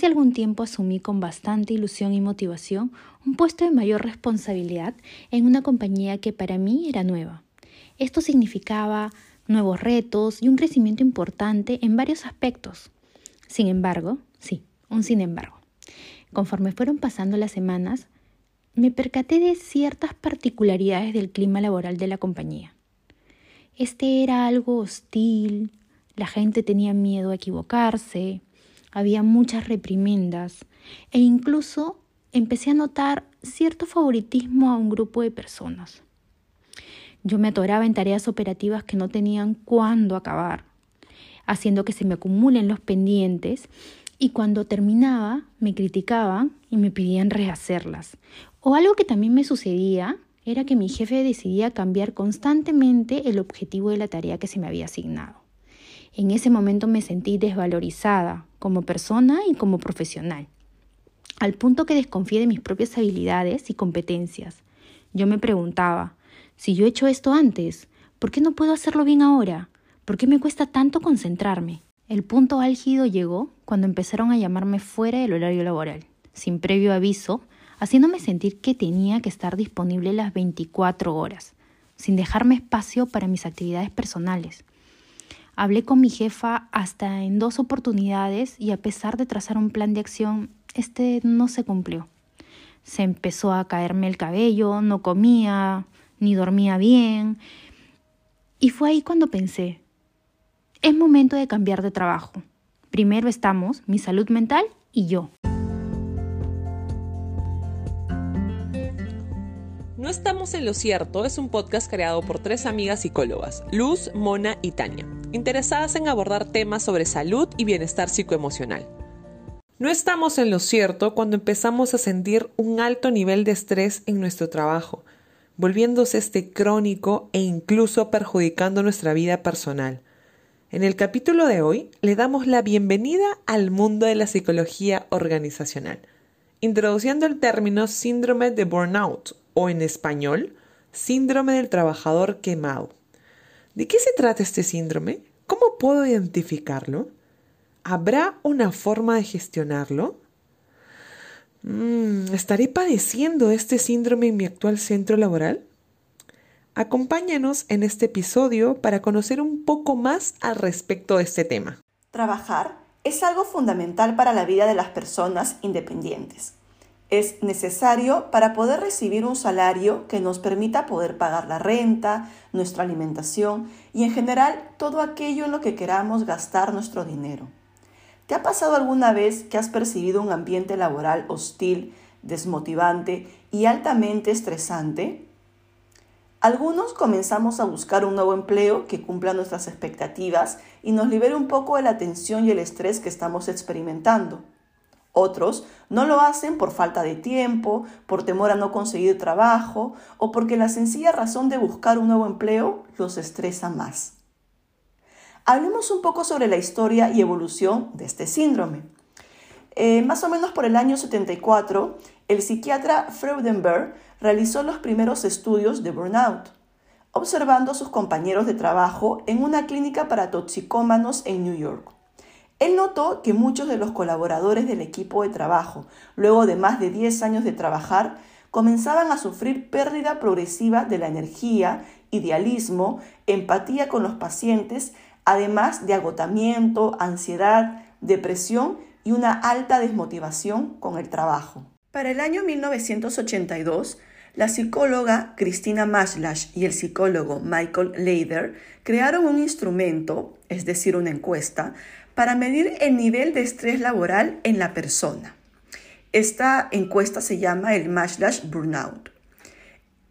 Hace algún tiempo asumí con bastante ilusión y motivación un puesto de mayor responsabilidad en una compañía que para mí era nueva. Esto significaba nuevos retos y un crecimiento importante en varios aspectos. Sin embargo, sí, un sin embargo. Conforme fueron pasando las semanas, me percaté de ciertas particularidades del clima laboral de la compañía. Este era algo hostil, la gente tenía miedo a equivocarse, había muchas reprimendas e incluso empecé a notar cierto favoritismo a un grupo de personas. Yo me atoraba en tareas operativas que no tenían cuándo acabar, haciendo que se me acumulen los pendientes y cuando terminaba me criticaban y me pedían rehacerlas. O algo que también me sucedía era que mi jefe decidía cambiar constantemente el objetivo de la tarea que se me había asignado. En ese momento me sentí desvalorizada como persona y como profesional, al punto que desconfié de mis propias habilidades y competencias. Yo me preguntaba, si yo he hecho esto antes, ¿por qué no puedo hacerlo bien ahora? ¿Por qué me cuesta tanto concentrarme? El punto álgido llegó cuando empezaron a llamarme fuera del horario laboral, sin previo aviso, haciéndome sentir que tenía que estar disponible las 24 horas, sin dejarme espacio para mis actividades personales. Hablé con mi jefa hasta en dos oportunidades y a pesar de trazar un plan de acción, este no se cumplió. Se empezó a caerme el cabello, no comía, ni dormía bien. Y fue ahí cuando pensé, es momento de cambiar de trabajo. Primero estamos mi salud mental y yo. No estamos en lo cierto es un podcast creado por tres amigas psicólogas, Luz, Mona y Tania interesadas en abordar temas sobre salud y bienestar psicoemocional. No estamos en lo cierto cuando empezamos a sentir un alto nivel de estrés en nuestro trabajo, volviéndose este crónico e incluso perjudicando nuestra vida personal. En el capítulo de hoy le damos la bienvenida al mundo de la psicología organizacional, introduciendo el término síndrome de burnout o en español, síndrome del trabajador quemado. ¿De qué se trata este síndrome? ¿Cómo puedo identificarlo? ¿Habrá una forma de gestionarlo? Mm, ¿Estaré padeciendo este síndrome en mi actual centro laboral? Acompáñanos en este episodio para conocer un poco más al respecto de este tema. Trabajar es algo fundamental para la vida de las personas independientes es necesario para poder recibir un salario que nos permita poder pagar la renta, nuestra alimentación y en general todo aquello en lo que queramos gastar nuestro dinero. ¿Te ha pasado alguna vez que has percibido un ambiente laboral hostil, desmotivante y altamente estresante? Algunos comenzamos a buscar un nuevo empleo que cumpla nuestras expectativas y nos libere un poco de la tensión y el estrés que estamos experimentando. Otros no lo hacen por falta de tiempo, por temor a no conseguir trabajo o porque la sencilla razón de buscar un nuevo empleo los estresa más. Hablemos un poco sobre la historia y evolución de este síndrome. Eh, más o menos por el año 74, el psiquiatra Freudenberg realizó los primeros estudios de burnout, observando a sus compañeros de trabajo en una clínica para toxicómanos en New York. Él notó que muchos de los colaboradores del equipo de trabajo, luego de más de 10 años de trabajar, comenzaban a sufrir pérdida progresiva de la energía, idealismo, empatía con los pacientes, además de agotamiento, ansiedad, depresión y una alta desmotivación con el trabajo. Para el año 1982, la psicóloga Cristina Maslash y el psicólogo Michael Leider crearon un instrumento, es decir, una encuesta, para medir el nivel de estrés laboral en la persona. Esta encuesta se llama el Mashlash Burnout.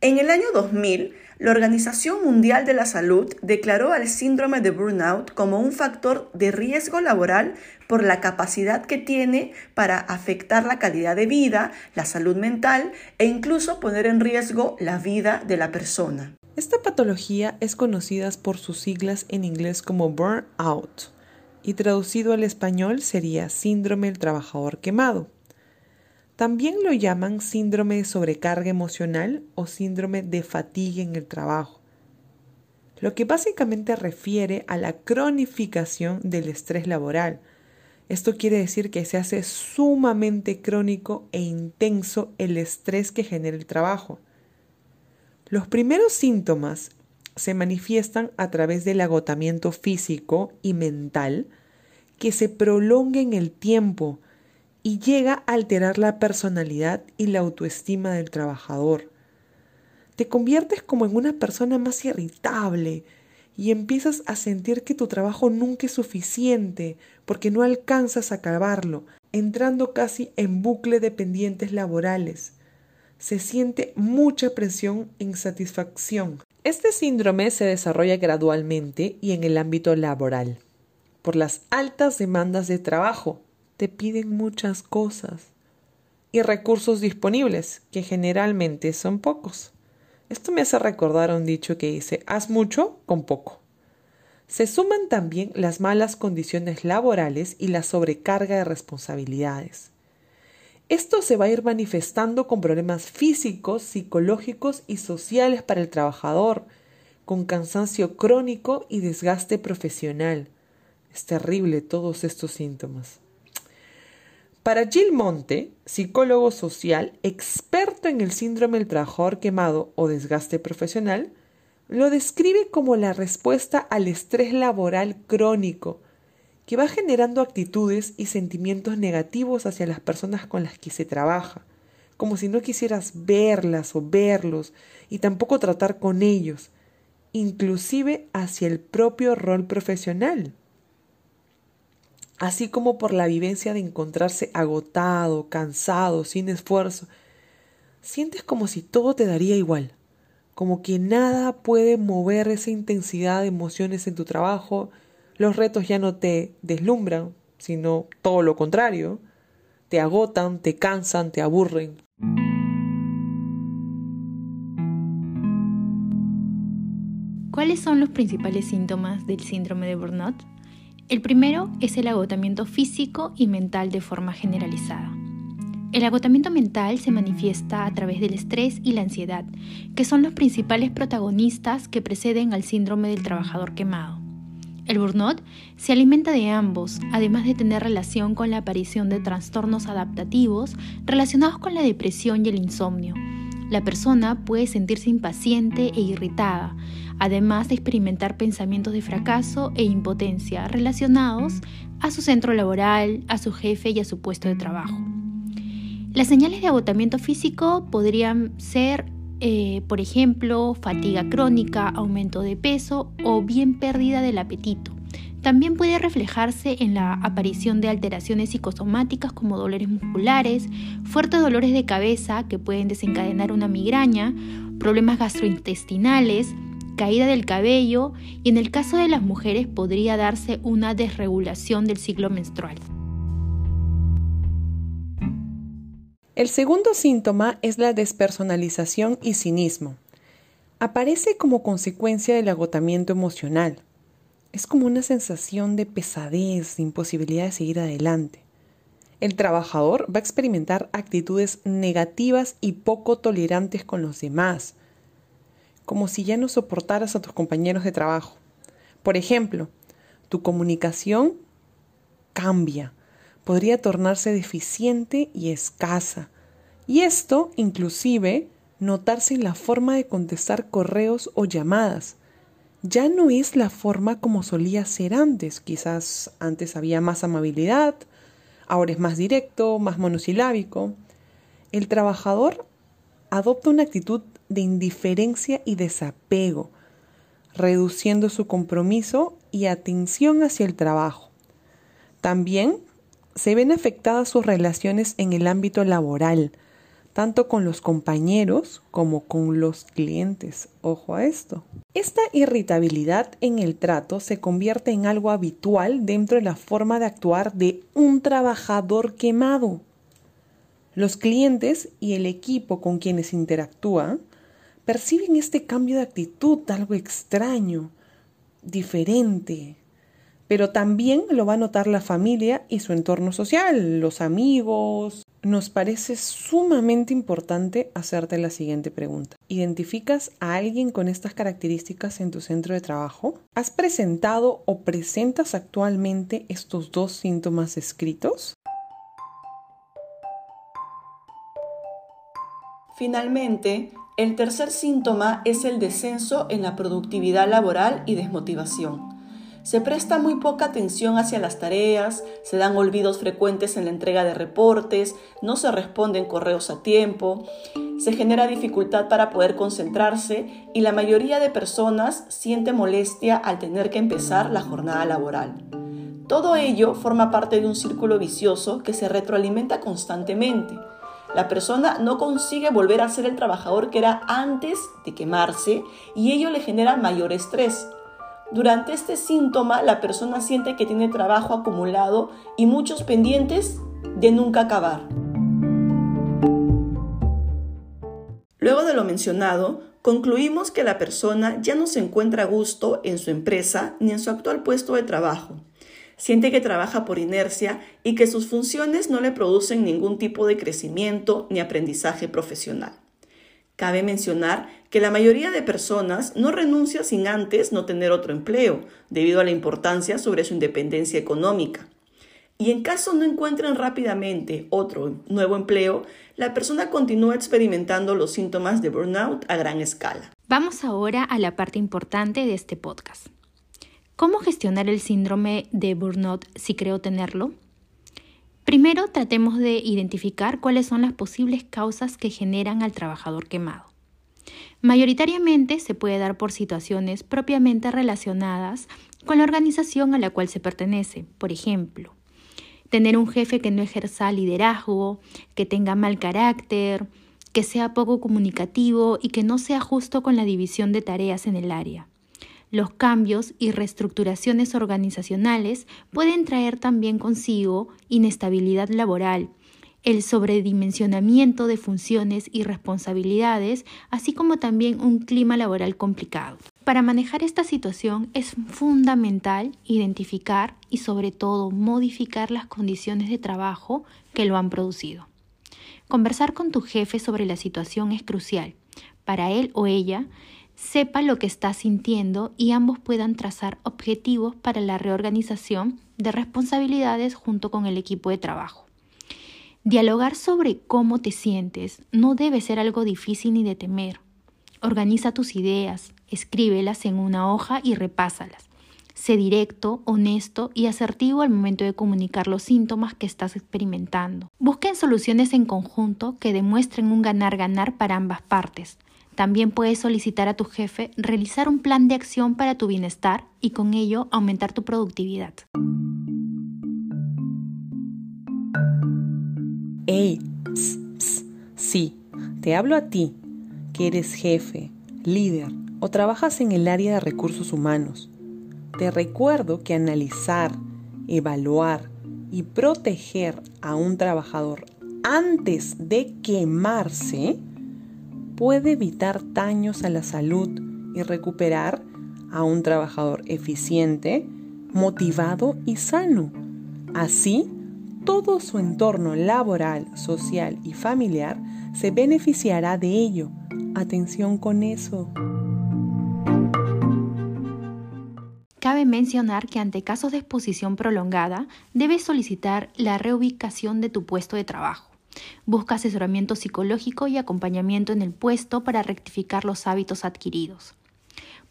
En el año 2000, la Organización Mundial de la Salud declaró al síndrome de burnout como un factor de riesgo laboral por la capacidad que tiene para afectar la calidad de vida, la salud mental e incluso poner en riesgo la vida de la persona. Esta patología es conocida por sus siglas en inglés como burnout y traducido al español sería síndrome del trabajador quemado. También lo llaman síndrome de sobrecarga emocional o síndrome de fatiga en el trabajo, lo que básicamente refiere a la cronificación del estrés laboral, Esto quiere decir que se hace sumamente crónico e intenso el estrés que genera el trabajo. Los primeros síntomas se manifiestan a través del agotamiento físico y mental que se prolonga en el tiempo y llega a alterar la personalidad y la autoestima del trabajador. Te conviertes como en una persona más irritable y empiezas a sentir que tu trabajo nunca es suficiente porque no alcanzas a acabarlo, entrando casi en bucle de pendientes laborales. Se siente mucha presión e insatisfacción. Este síndrome se desarrolla gradualmente y en el ámbito laboral. Por las altas demandas de trabajo, te piden muchas cosas y recursos disponibles, que generalmente son pocos. Esto me hace recordar un dicho que dice, haz mucho con poco. Se suman también las malas condiciones laborales y la sobrecarga de responsabilidades. Esto se va a ir manifestando con problemas físicos, psicológicos y sociales para el trabajador, con cansancio crónico y desgaste profesional. Es terrible todos estos síntomas. Para Jill Monte, psicólogo social, experto en el síndrome del trabajador quemado o desgaste profesional, lo describe como la respuesta al estrés laboral crónico, que va generando actitudes y sentimientos negativos hacia las personas con las que se trabaja, como si no quisieras verlas o verlos y tampoco tratar con ellos, inclusive hacia el propio rol profesional así como por la vivencia de encontrarse agotado, cansado, sin esfuerzo. Sientes como si todo te daría igual, como que nada puede mover esa intensidad de emociones en tu trabajo, los retos ya no te deslumbran, sino todo lo contrario, te agotan, te cansan, te aburren. ¿Cuáles son los principales síntomas del síndrome de burnout? El primero es el agotamiento físico y mental de forma generalizada. El agotamiento mental se manifiesta a través del estrés y la ansiedad, que son los principales protagonistas que preceden al síndrome del trabajador quemado. El burnout se alimenta de ambos, además de tener relación con la aparición de trastornos adaptativos relacionados con la depresión y el insomnio. La persona puede sentirse impaciente e irritada, además de experimentar pensamientos de fracaso e impotencia relacionados a su centro laboral, a su jefe y a su puesto de trabajo. Las señales de agotamiento físico podrían ser, eh, por ejemplo, fatiga crónica, aumento de peso o bien pérdida del apetito. También puede reflejarse en la aparición de alteraciones psicosomáticas como dolores musculares, fuertes dolores de cabeza que pueden desencadenar una migraña, problemas gastrointestinales, caída del cabello y en el caso de las mujeres podría darse una desregulación del ciclo menstrual. El segundo síntoma es la despersonalización y cinismo. Aparece como consecuencia del agotamiento emocional. Es como una sensación de pesadez, de imposibilidad de seguir adelante. El trabajador va a experimentar actitudes negativas y poco tolerantes con los demás, como si ya no soportaras a tus compañeros de trabajo. Por ejemplo, tu comunicación cambia, podría tornarse deficiente y escasa. Y esto, inclusive, notarse en la forma de contestar correos o llamadas. Ya no es la forma como solía ser antes. Quizás antes había más amabilidad, ahora es más directo, más monosilábico. El trabajador adopta una actitud de indiferencia y desapego, reduciendo su compromiso y atención hacia el trabajo. También se ven afectadas sus relaciones en el ámbito laboral, tanto con los compañeros como con los clientes. Ojo a esto. Esta irritabilidad en el trato se convierte en algo habitual dentro de la forma de actuar de un trabajador quemado. Los clientes y el equipo con quienes interactúa perciben este cambio de actitud, algo extraño, diferente. Pero también lo va a notar la familia y su entorno social, los amigos, nos parece sumamente importante hacerte la siguiente pregunta. ¿Identificas a alguien con estas características en tu centro de trabajo? ¿Has presentado o presentas actualmente estos dos síntomas escritos? Finalmente, el tercer síntoma es el descenso en la productividad laboral y desmotivación. Se presta muy poca atención hacia las tareas, se dan olvidos frecuentes en la entrega de reportes, no se responden correos a tiempo, se genera dificultad para poder concentrarse y la mayoría de personas siente molestia al tener que empezar la jornada laboral. Todo ello forma parte de un círculo vicioso que se retroalimenta constantemente. La persona no consigue volver a ser el trabajador que era antes de quemarse y ello le genera mayor estrés. Durante este síntoma, la persona siente que tiene trabajo acumulado y muchos pendientes de nunca acabar. Luego de lo mencionado, concluimos que la persona ya no se encuentra a gusto en su empresa ni en su actual puesto de trabajo. Siente que trabaja por inercia y que sus funciones no le producen ningún tipo de crecimiento ni aprendizaje profesional. Cabe mencionar que la mayoría de personas no renuncia sin antes no tener otro empleo, debido a la importancia sobre su independencia económica. Y en caso no encuentren rápidamente otro nuevo empleo, la persona continúa experimentando los síntomas de burnout a gran escala. Vamos ahora a la parte importante de este podcast. ¿Cómo gestionar el síndrome de burnout si creo tenerlo? Primero, tratemos de identificar cuáles son las posibles causas que generan al trabajador quemado. Mayoritariamente se puede dar por situaciones propiamente relacionadas con la organización a la cual se pertenece. Por ejemplo, tener un jefe que no ejerza liderazgo, que tenga mal carácter, que sea poco comunicativo y que no sea justo con la división de tareas en el área. Los cambios y reestructuraciones organizacionales pueden traer también consigo inestabilidad laboral, el sobredimensionamiento de funciones y responsabilidades, así como también un clima laboral complicado. Para manejar esta situación es fundamental identificar y sobre todo modificar las condiciones de trabajo que lo han producido. Conversar con tu jefe sobre la situación es crucial. Para él o ella sepa lo que está sintiendo y ambos puedan trazar objetivos para la reorganización de responsabilidades junto con el equipo de trabajo. Dialogar sobre cómo te sientes no debe ser algo difícil ni de temer. Organiza tus ideas, escríbelas en una hoja y repásalas. Sé directo, honesto y asertivo al momento de comunicar los síntomas que estás experimentando. Busquen soluciones en conjunto que demuestren un ganar-ganar para ambas partes. También puedes solicitar a tu jefe realizar un plan de acción para tu bienestar y con ello aumentar tu productividad. Hey, sí, te hablo a ti, que eres jefe, líder o trabajas en el área de recursos humanos. Te recuerdo que analizar, evaluar y proteger a un trabajador antes de quemarse puede evitar daños a la salud y recuperar a un trabajador eficiente, motivado y sano. Así, todo su entorno laboral, social y familiar se beneficiará de ello. Atención con eso. Cabe mencionar que ante casos de exposición prolongada, debes solicitar la reubicación de tu puesto de trabajo. Busca asesoramiento psicológico y acompañamiento en el puesto para rectificar los hábitos adquiridos.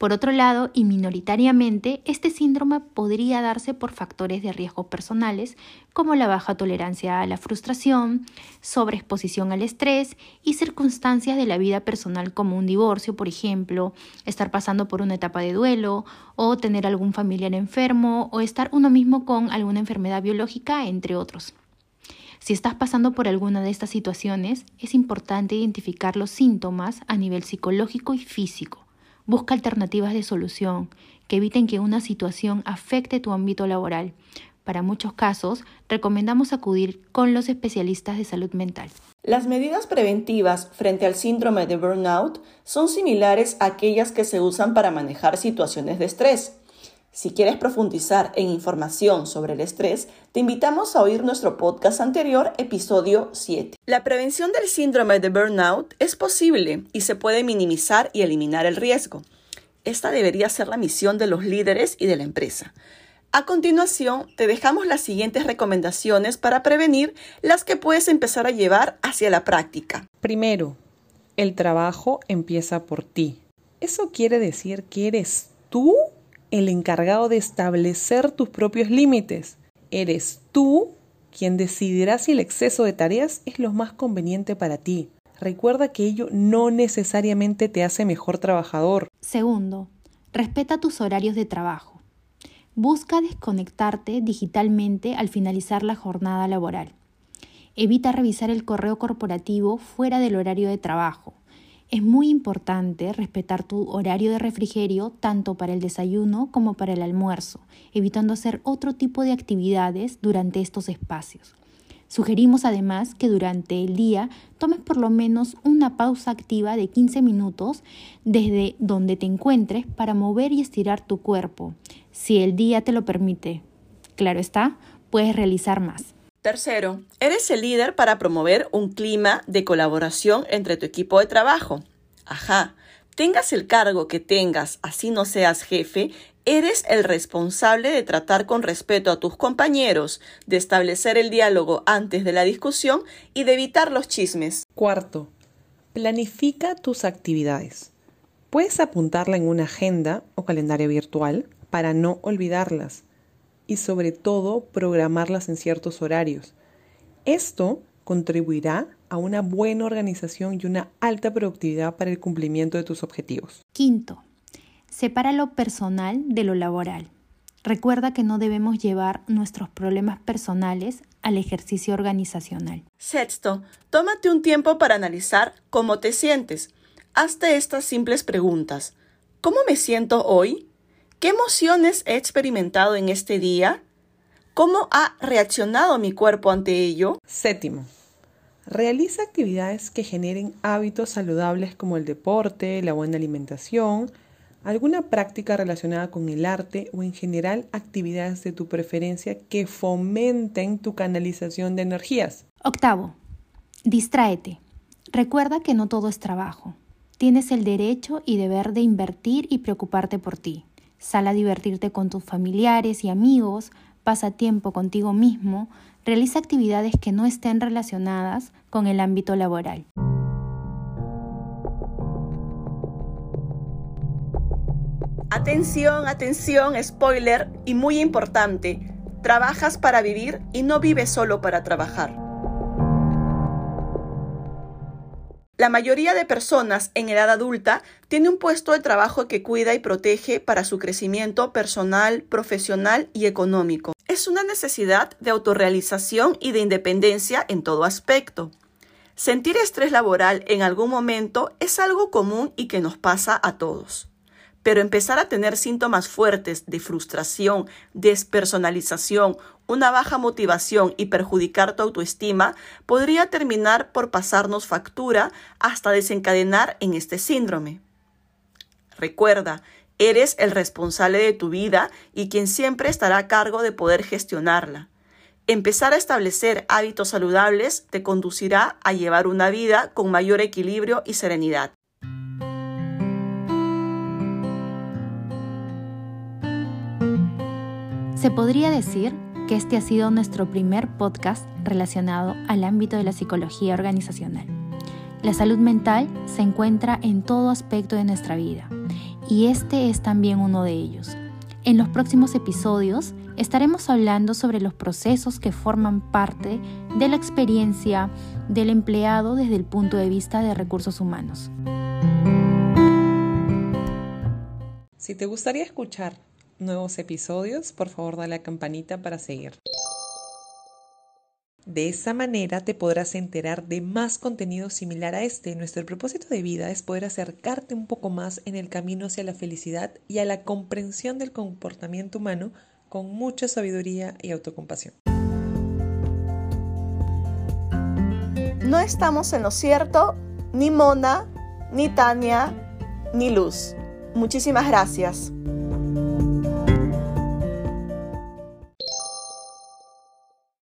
Por otro lado, y minoritariamente, este síndrome podría darse por factores de riesgo personales como la baja tolerancia a la frustración, sobreexposición al estrés y circunstancias de la vida personal como un divorcio, por ejemplo, estar pasando por una etapa de duelo o tener algún familiar enfermo o estar uno mismo con alguna enfermedad biológica, entre otros. Si estás pasando por alguna de estas situaciones, es importante identificar los síntomas a nivel psicológico y físico. Busca alternativas de solución que eviten que una situación afecte tu ámbito laboral. Para muchos casos, recomendamos acudir con los especialistas de salud mental. Las medidas preventivas frente al síndrome de burnout son similares a aquellas que se usan para manejar situaciones de estrés. Si quieres profundizar en información sobre el estrés, te invitamos a oír nuestro podcast anterior, episodio 7. La prevención del síndrome de burnout es posible y se puede minimizar y eliminar el riesgo. Esta debería ser la misión de los líderes y de la empresa. A continuación, te dejamos las siguientes recomendaciones para prevenir las que puedes empezar a llevar hacia la práctica. Primero, el trabajo empieza por ti. Eso quiere decir que eres tú el encargado de establecer tus propios límites. Eres tú quien decidirá si el exceso de tareas es lo más conveniente para ti. Recuerda que ello no necesariamente te hace mejor trabajador. Segundo, respeta tus horarios de trabajo. Busca desconectarte digitalmente al finalizar la jornada laboral. Evita revisar el correo corporativo fuera del horario de trabajo. Es muy importante respetar tu horario de refrigerio tanto para el desayuno como para el almuerzo, evitando hacer otro tipo de actividades durante estos espacios. Sugerimos además que durante el día tomes por lo menos una pausa activa de 15 minutos desde donde te encuentres para mover y estirar tu cuerpo. Si el día te lo permite, claro está, puedes realizar más. Tercero, eres el líder para promover un clima de colaboración entre tu equipo de trabajo. Ajá, tengas el cargo que tengas, así no seas jefe, eres el responsable de tratar con respeto a tus compañeros, de establecer el diálogo antes de la discusión y de evitar los chismes. Cuarto, planifica tus actividades. Puedes apuntarla en una agenda o calendario virtual para no olvidarlas y sobre todo programarlas en ciertos horarios. Esto contribuirá a una buena organización y una alta productividad para el cumplimiento de tus objetivos. Quinto, separa lo personal de lo laboral. Recuerda que no debemos llevar nuestros problemas personales al ejercicio organizacional. Sexto, tómate un tiempo para analizar cómo te sientes. Hazte estas simples preguntas. ¿Cómo me siento hoy? ¿Qué emociones he experimentado en este día? ¿Cómo ha reaccionado mi cuerpo ante ello? Séptimo, realiza actividades que generen hábitos saludables como el deporte, la buena alimentación, alguna práctica relacionada con el arte o en general actividades de tu preferencia que fomenten tu canalización de energías. Octavo, distráete. Recuerda que no todo es trabajo. Tienes el derecho y deber de invertir y preocuparte por ti. Sal a divertirte con tus familiares y amigos, pasa tiempo contigo mismo, realiza actividades que no estén relacionadas con el ámbito laboral. Atención, atención, spoiler y muy importante, trabajas para vivir y no vives solo para trabajar. La mayoría de personas en edad adulta tiene un puesto de trabajo que cuida y protege para su crecimiento personal, profesional y económico. Es una necesidad de autorrealización y de independencia en todo aspecto. Sentir estrés laboral en algún momento es algo común y que nos pasa a todos. Pero empezar a tener síntomas fuertes de frustración, despersonalización, una baja motivación y perjudicar tu autoestima podría terminar por pasarnos factura hasta desencadenar en este síndrome. Recuerda, eres el responsable de tu vida y quien siempre estará a cargo de poder gestionarla. Empezar a establecer hábitos saludables te conducirá a llevar una vida con mayor equilibrio y serenidad. Se podría decir que este ha sido nuestro primer podcast relacionado al ámbito de la psicología organizacional. La salud mental se encuentra en todo aspecto de nuestra vida y este es también uno de ellos. En los próximos episodios estaremos hablando sobre los procesos que forman parte de la experiencia del empleado desde el punto de vista de recursos humanos. Si te gustaría escuchar nuevos episodios, por favor dale la campanita para seguir. De esa manera te podrás enterar de más contenido similar a este. Nuestro propósito de vida es poder acercarte un poco más en el camino hacia la felicidad y a la comprensión del comportamiento humano con mucha sabiduría y autocompasión. No estamos en lo cierto, ni Mona, ni Tania, ni Luz. Muchísimas gracias.